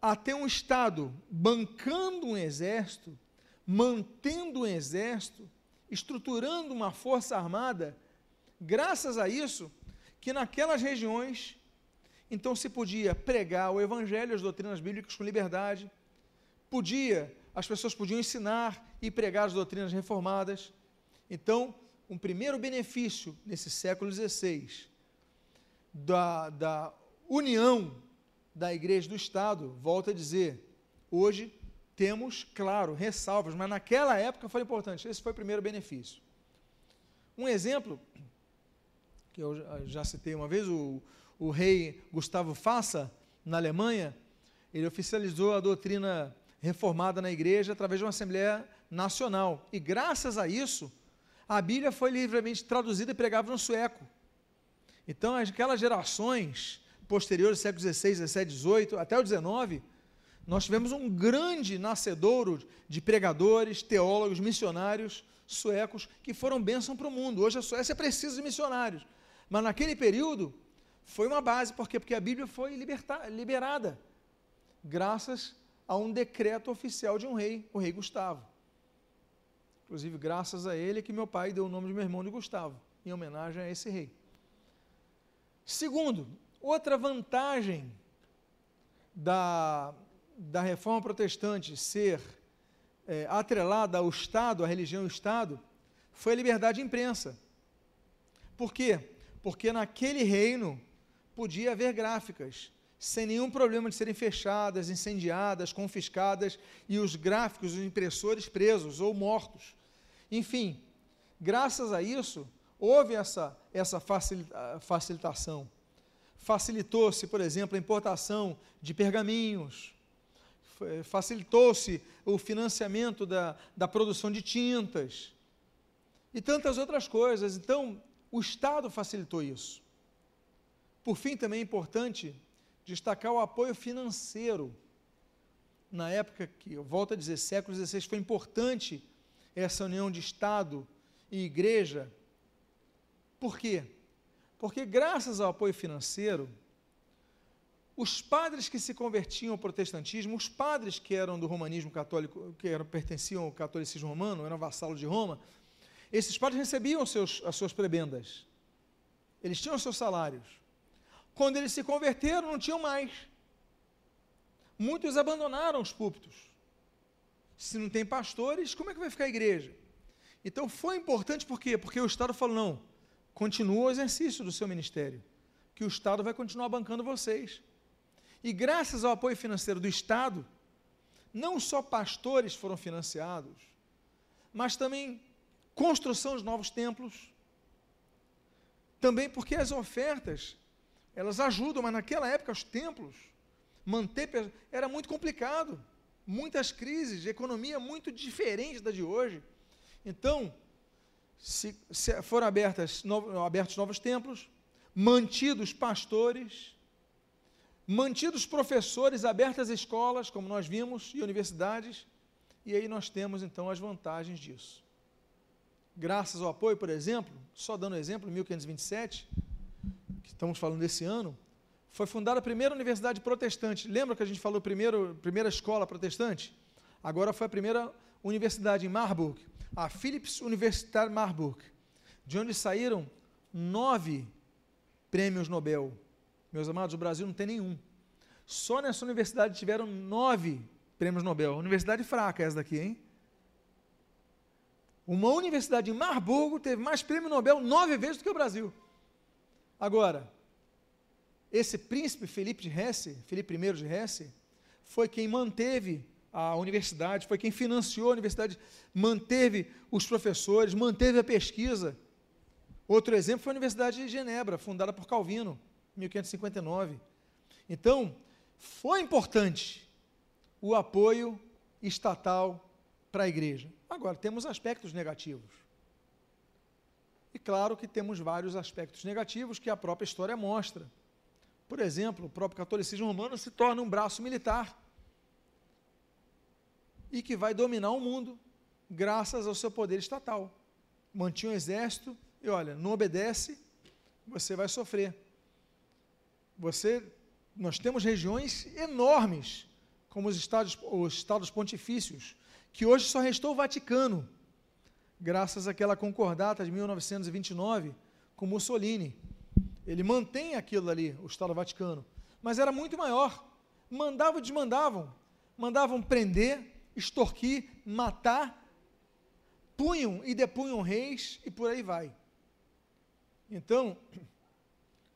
a ter um Estado bancando um exército, mantendo um exército, estruturando uma força armada, graças a isso, que naquelas regiões, então se podia pregar o evangelho, as doutrinas bíblicas com liberdade, podia, as pessoas podiam ensinar e pregar as doutrinas reformadas. Então, um primeiro benefício nesse século XVI da, da união da igreja do Estado, volto a dizer, hoje temos, claro, ressalvas, mas naquela época foi importante. Esse foi o primeiro benefício. Um exemplo, que eu já citei uma vez, o, o rei Gustavo Fassa, na Alemanha, ele oficializou a doutrina reformada na igreja através de uma Assembleia Nacional. E graças a isso, a Bíblia foi livremente traduzida e pregava no sueco. Então, aquelas gerações posteriores, século XVI, XVII, XVIII, até o XIX, nós tivemos um grande nascedouro de pregadores, teólogos, missionários suecos que foram bênção para o mundo. Hoje a Suécia precisa de missionários. Mas naquele período foi uma base, por quê? Porque a Bíblia foi liberta, liberada, graças a um decreto oficial de um rei, o rei Gustavo. Inclusive, graças a ele que meu pai deu o nome de meu irmão de Gustavo, em homenagem a esse rei. Segundo, Outra vantagem da, da reforma protestante ser é, atrelada ao Estado, à religião e ao Estado, foi a liberdade de imprensa. Por quê? Porque naquele reino podia haver gráficas, sem nenhum problema de serem fechadas, incendiadas, confiscadas e os gráficos, os impressores presos ou mortos. Enfim, graças a isso, houve essa, essa facilitação. Facilitou-se, por exemplo, a importação de pergaminhos, facilitou-se o financiamento da, da produção de tintas e tantas outras coisas. Então, o Estado facilitou isso. Por fim, também é importante destacar o apoio financeiro. Na época que, eu volto a dizer, século XVI, foi importante essa união de Estado e Igreja. Por quê? Porque, graças ao apoio financeiro, os padres que se convertiam ao protestantismo, os padres que eram do romanismo católico, que eram, pertenciam ao catolicismo romano, eram vassalos de Roma, esses padres recebiam seus, as suas prebendas. Eles tinham seus salários. Quando eles se converteram, não tinham mais. Muitos abandonaram os púlpitos. Se não tem pastores, como é que vai ficar a igreja? Então foi importante por quê? Porque o Estado falou: não, continua o exercício do seu ministério, que o Estado vai continuar bancando vocês. E graças ao apoio financeiro do Estado, não só pastores foram financiados, mas também construção de novos templos. Também porque as ofertas, elas ajudam, mas naquela época os templos, manter, era muito complicado. Muitas crises, economia muito diferente da de hoje. Então, se, se foram abertas, no, abertos novos templos, mantidos pastores, mantidos professores, abertas escolas, como nós vimos, e universidades, e aí nós temos então as vantagens disso. Graças ao apoio, por exemplo, só dando exemplo, 1527, que estamos falando desse ano, foi fundada a primeira universidade protestante. Lembra que a gente falou primeiro, primeira escola protestante? Agora foi a primeira universidade em Marburg, a Philips Universität Marburg, de onde saíram nove prêmios Nobel. Meus amados, o Brasil não tem nenhum. Só nessa universidade tiveram nove prêmios Nobel. Universidade fraca essa daqui, hein? Uma universidade em Marburgo teve mais prêmio Nobel nove vezes do que o Brasil. Agora, esse príncipe Felipe de Hesse, Felipe I de Hesse, foi quem manteve a universidade, foi quem financiou a universidade, manteve os professores, manteve a pesquisa. Outro exemplo foi a Universidade de Genebra, fundada por Calvino, em 1559. Então, foi importante o apoio estatal para a igreja. Agora, temos aspectos negativos. E claro que temos vários aspectos negativos que a própria história mostra. Por exemplo, o próprio catolicismo romano se torna um braço militar e que vai dominar o mundo graças ao seu poder estatal. Mantinha um exército e olha, não obedece, você vai sofrer. Você, nós temos regiões enormes, como os estados, os estados pontifícios, que hoje só restou o Vaticano, graças àquela concordata de 1929 com Mussolini. Ele mantém aquilo ali, o Estado Vaticano, mas era muito maior. Mandavam desmandavam. Mandavam prender, extorquir, matar, punham e depunham reis e por aí vai. Então,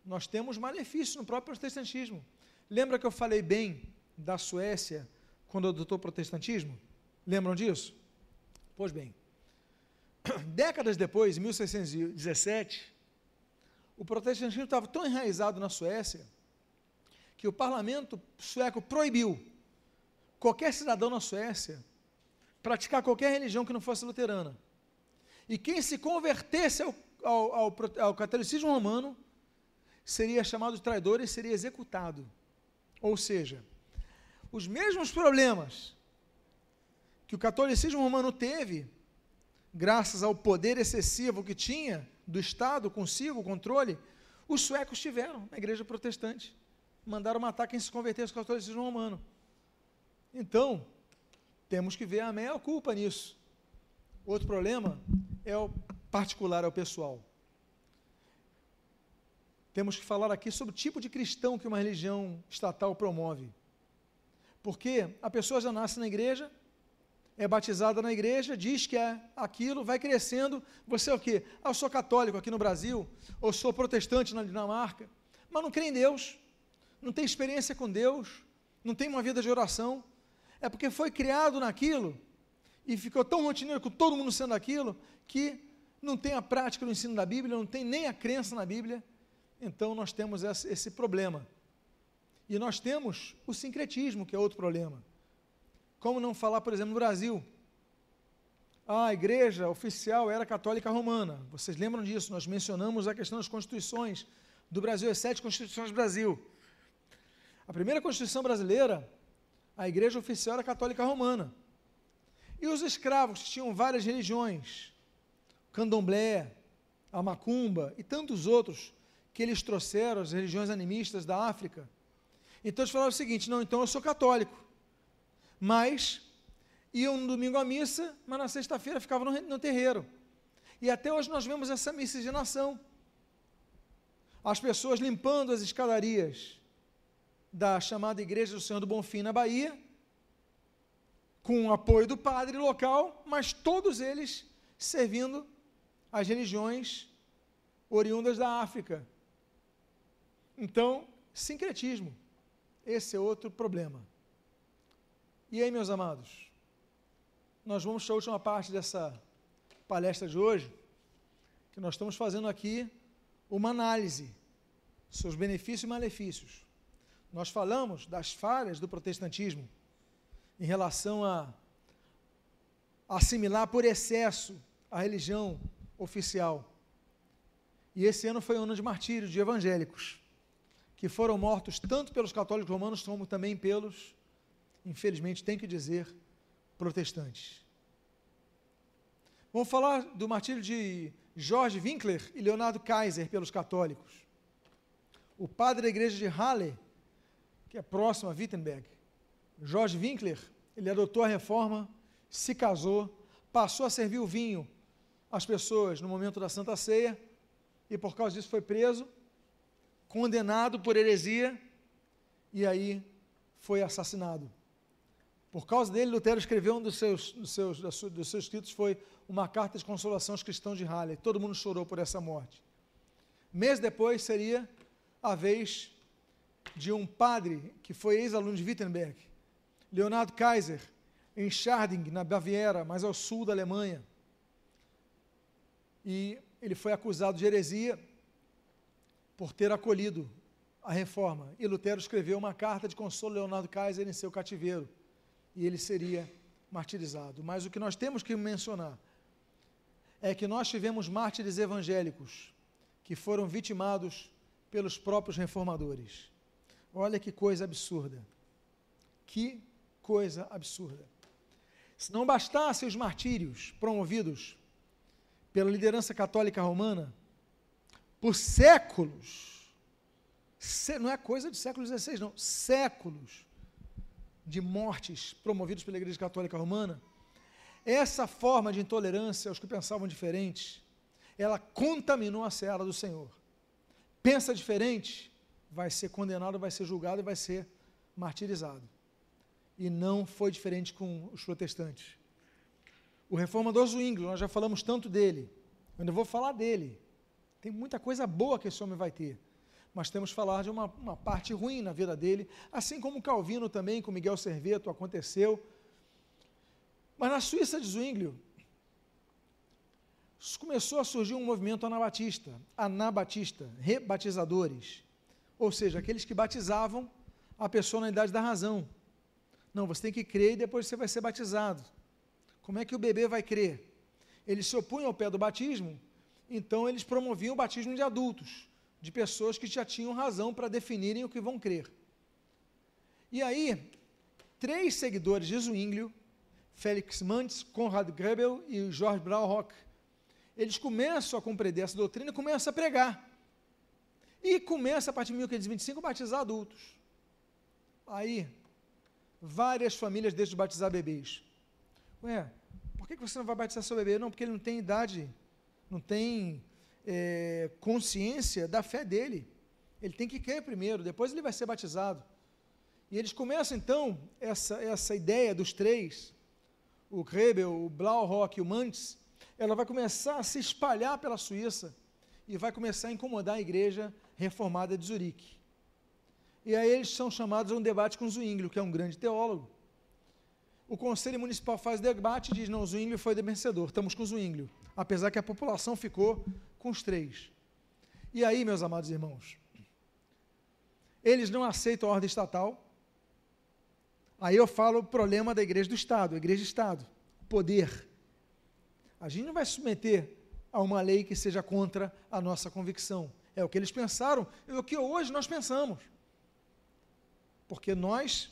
nós temos malefícios no próprio protestantismo. Lembra que eu falei bem da Suécia quando adotou o protestantismo? Lembram disso? Pois bem, *coughs* décadas depois, em 1617, o protestantismo estava tão enraizado na Suécia que o parlamento sueco proibiu qualquer cidadão na Suécia praticar qualquer religião que não fosse luterana. E quem se convertesse ao, ao, ao, ao catolicismo romano seria chamado de traidor e seria executado. Ou seja, os mesmos problemas que o catolicismo romano teve, graças ao poder excessivo que tinha do Estado consigo, o controle, os suecos tiveram na igreja protestante. Mandaram matar quem se convertesse ao catolicismo romano. Então, temos que ver a meia culpa nisso. Outro problema é o particular, é o pessoal. Temos que falar aqui sobre o tipo de cristão que uma religião estatal promove. Porque a pessoa já nasce na igreja, é batizada na igreja, diz que é aquilo, vai crescendo. Você é o quê? Ah, eu sou católico aqui no Brasil, ou sou protestante na Dinamarca, mas não crê em Deus, não tem experiência com Deus, não tem uma vida de oração, é porque foi criado naquilo e ficou tão rotineiro com todo mundo sendo aquilo que não tem a prática do ensino da Bíblia, não tem nem a crença na Bíblia. Então nós temos esse problema. E nós temos o sincretismo, que é outro problema. Como não falar, por exemplo, no Brasil? a igreja oficial era católica romana. Vocês lembram disso? Nós mencionamos a questão das constituições do Brasil, as sete constituições do Brasil. A primeira constituição brasileira a igreja oficial era católica romana. E os escravos tinham várias religiões, candomblé, a macumba e tantos outros que eles trouxeram, as religiões animistas da África. Então eles falaram o seguinte: não, então eu sou católico. Mas iam no domingo à missa, mas na sexta-feira ficavam no, no terreiro. E até hoje nós vemos essa miscigenação. As pessoas limpando as escadarias da chamada Igreja do Senhor do Bonfim na Bahia, com o apoio do padre local, mas todos eles servindo as religiões oriundas da África. Então, sincretismo. Esse é outro problema. E aí, meus amados, nós vamos para a última parte dessa palestra de hoje, que nós estamos fazendo aqui uma análise sobre os benefícios e malefícios. Nós falamos das falhas do protestantismo em relação a assimilar por excesso a religião oficial. E esse ano foi um ano de martírio de evangélicos, que foram mortos tanto pelos católicos romanos como também pelos, infelizmente, tem que dizer, protestantes. Vamos falar do martírio de George Winkler e Leonardo Kaiser pelos católicos. O padre da igreja de Halle, que é próximo a Wittenberg, George Winkler, ele adotou a reforma, se casou, passou a servir o vinho às pessoas no momento da Santa Ceia e por causa disso foi preso, condenado por heresia e aí foi assassinado. Por causa dele, Lutero escreveu um dos seus, dos seus, dos seus escritos, foi uma carta de consolação aos cristãos de Halle. Todo mundo chorou por essa morte. Mês depois seria a vez de um padre que foi ex-aluno de Wittenberg, Leonardo Kaiser, em Scharding, na Baviera, mais ao sul da Alemanha. E ele foi acusado de heresia por ter acolhido a reforma. E Lutero escreveu uma carta de consolo a Leonardo Kaiser em seu cativeiro. E ele seria martirizado. Mas o que nós temos que mencionar é que nós tivemos mártires evangélicos que foram vitimados pelos próprios reformadores. Olha que coisa absurda. Que coisa absurda. Se não bastassem os martírios promovidos pela liderança católica romana, por séculos, não é coisa de século XVI, não, séculos de mortes promovidos pela Igreja Católica Romana, essa forma de intolerância aos que pensavam diferentes, ela contaminou a seara do Senhor. Pensa diferente, vai ser condenado, vai ser julgado e vai ser martirizado. E não foi diferente com os protestantes. O reformador Zwingli, nós já falamos tanto dele, eu ainda vou falar dele. Tem muita coisa boa que esse homem vai ter. Mas temos que falar de uma, uma parte ruim na vida dele, assim como Calvino também, com Miguel Serveto, aconteceu. Mas na Suíça de Zwinglio, começou a surgir um movimento anabatista, anabatista, rebatizadores. Ou seja, aqueles que batizavam a pessoa na idade da razão. Não, você tem que crer e depois você vai ser batizado. Como é que o bebê vai crer? Eles se opunham ao pé do batismo, então eles promoviam o batismo de adultos, de pessoas que já tinham razão para definirem o que vão crer. E aí, três seguidores de Zwinglio, Felix Mantz, Konrad Grebel e George Brauhock, eles começam a compreender essa doutrina e começam a pregar. E começa, a partir de 1525, a batizar adultos. Aí, várias famílias deixam de batizar bebês. Ué, por que você não vai batizar seu bebê? Não, porque ele não tem idade, não tem é, consciência da fé dele. Ele tem que crer primeiro, depois ele vai ser batizado. E eles começam então essa, essa ideia dos três, o Krebel, o Blaurock e o Mantz, ela vai começar a se espalhar pela Suíça e vai começar a incomodar a igreja reformada de Zurique. E aí eles são chamados a um debate com Zwinglio, que é um grande teólogo o Conselho Municipal faz debate e diz: não, Zwinglio foi vencedor, estamos com Zwinglio, apesar que a população ficou com os três. E aí, meus amados irmãos, eles não aceitam a ordem estatal. Aí eu falo o problema da igreja do Estado, igreja Estado, poder. A gente não vai se submeter a uma lei que seja contra a nossa convicção. É o que eles pensaram e o que hoje nós pensamos. Porque nós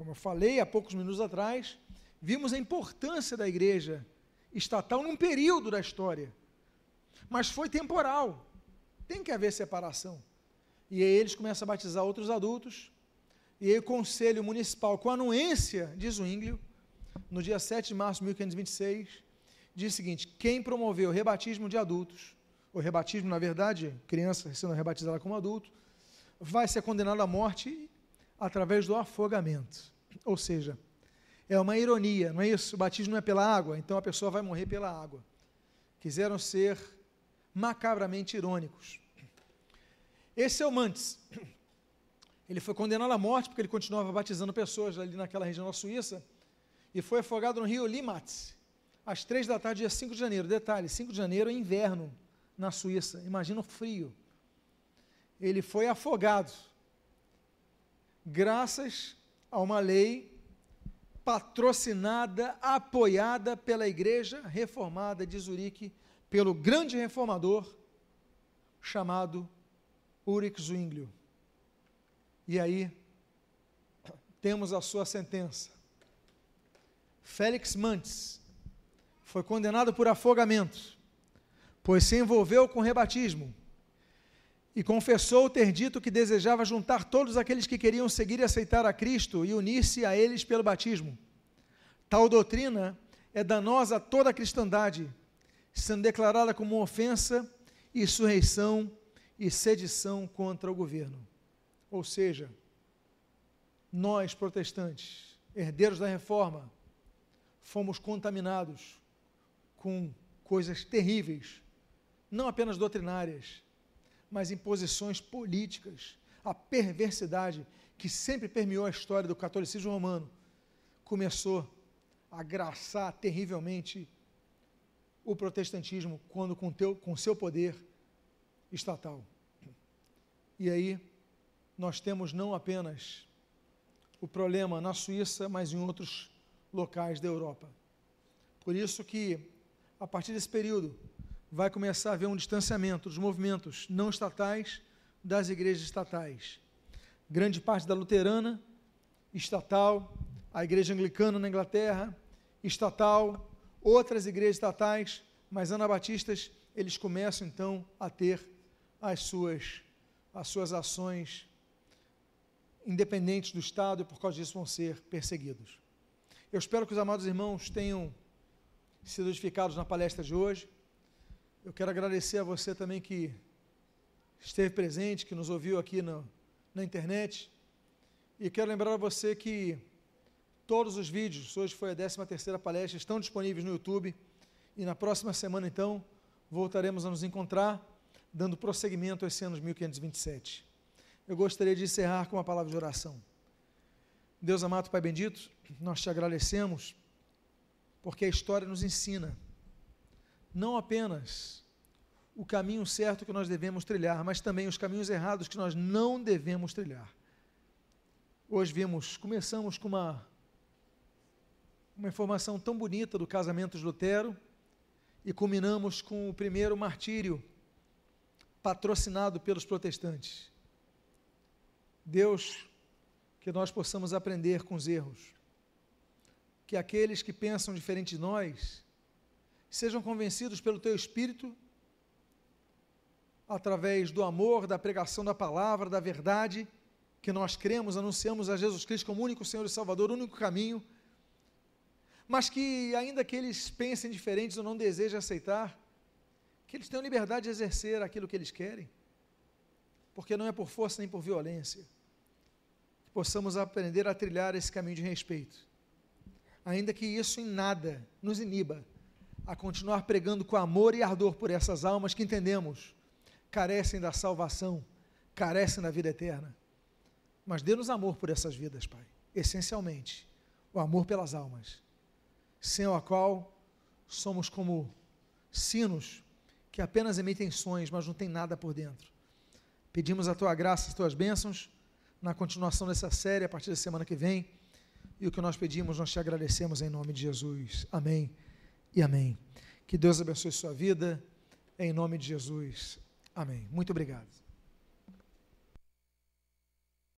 como eu falei há poucos minutos atrás, vimos a importância da igreja estatal num período da história. Mas foi temporal. Tem que haver separação. E aí eles começam a batizar outros adultos. E aí o Conselho Municipal, com anuência de Zwinglio, no dia 7 de março de 1526, diz o seguinte: quem promoveu o rebatismo de adultos, o rebatismo, na verdade, criança sendo rebatizada como adulto, vai ser condenado à morte através do afogamento. Ou seja, é uma ironia, não é isso? O batismo não é pela água, então a pessoa vai morrer pela água. Quiseram ser macabramente irônicos. Esse é o Mantes. Ele foi condenado à morte porque ele continuava batizando pessoas ali naquela região da Suíça e foi afogado no rio Limatz, às três da tarde, dia 5 de janeiro. Detalhe: 5 de janeiro é inverno na Suíça. Imagina o frio. Ele foi afogado, graças a uma lei patrocinada, apoiada pela Igreja Reformada de Zurique, pelo grande reformador chamado Ulrich Zwinglio. E aí, temos a sua sentença. Félix Mantes foi condenado por afogamento, pois se envolveu com rebatismo e confessou ter dito que desejava juntar todos aqueles que queriam seguir e aceitar a Cristo e unir-se a eles pelo batismo. Tal doutrina é danosa a toda a cristandade, sendo declarada como ofensa, insurreição e sedição contra o governo. Ou seja, nós, protestantes, herdeiros da reforma, fomos contaminados com coisas terríveis, não apenas doutrinárias, mas imposições políticas, a perversidade que sempre permeou a história do catolicismo romano, começou a graçar terrivelmente o protestantismo quando com, teu, com seu poder estatal. E aí nós temos não apenas o problema na Suíça, mas em outros locais da Europa. Por isso que, a partir desse período, vai começar a haver um distanciamento dos movimentos não estatais das igrejas estatais. Grande parte da luterana, estatal, a igreja anglicana na Inglaterra, estatal, outras igrejas estatais, mas anabatistas, eles começam então a ter as suas, as suas ações independentes do Estado e por causa disso vão ser perseguidos. Eu espero que os amados irmãos tenham sido edificados na palestra de hoje. Eu quero agradecer a você também que esteve presente, que nos ouviu aqui no, na internet. E quero lembrar a você que todos os vídeos, hoje foi a 13 terceira palestra, estão disponíveis no YouTube. E na próxima semana, então, voltaremos a nos encontrar, dando prosseguimento a esse ano de 1527 eu gostaria de encerrar com uma palavra de oração. Deus amado, Pai bendito, nós te agradecemos porque a história nos ensina não apenas o caminho certo que nós devemos trilhar, mas também os caminhos errados que nós não devemos trilhar. Hoje vimos, começamos com uma uma informação tão bonita do casamento de Lutero e culminamos com o primeiro martírio patrocinado pelos protestantes. Deus, que nós possamos aprender com os erros. Que aqueles que pensam diferente de nós sejam convencidos pelo teu espírito através do amor, da pregação da palavra, da verdade, que nós cremos, anunciamos a Jesus Cristo como único Senhor e Salvador, único caminho, mas que, ainda que eles pensem diferentes ou não desejem aceitar, que eles tenham liberdade de exercer aquilo que eles querem, porque não é por força nem por violência que possamos aprender a trilhar esse caminho de respeito. Ainda que isso em nada nos iniba a continuar pregando com amor e ardor por essas almas que entendemos carecem da salvação, carecem da vida eterna. Mas dê-nos amor por essas vidas, Pai, essencialmente, o amor pelas almas, sem a qual somos como sinos que apenas emitem sons, mas não tem nada por dentro. Pedimos a tua graça, as tuas bênçãos na continuação dessa série a partir da semana que vem. E o que nós pedimos, nós te agradecemos em nome de Jesus. Amém e amém. Que Deus abençoe sua vida, em nome de Jesus. Amém. Muito obrigado.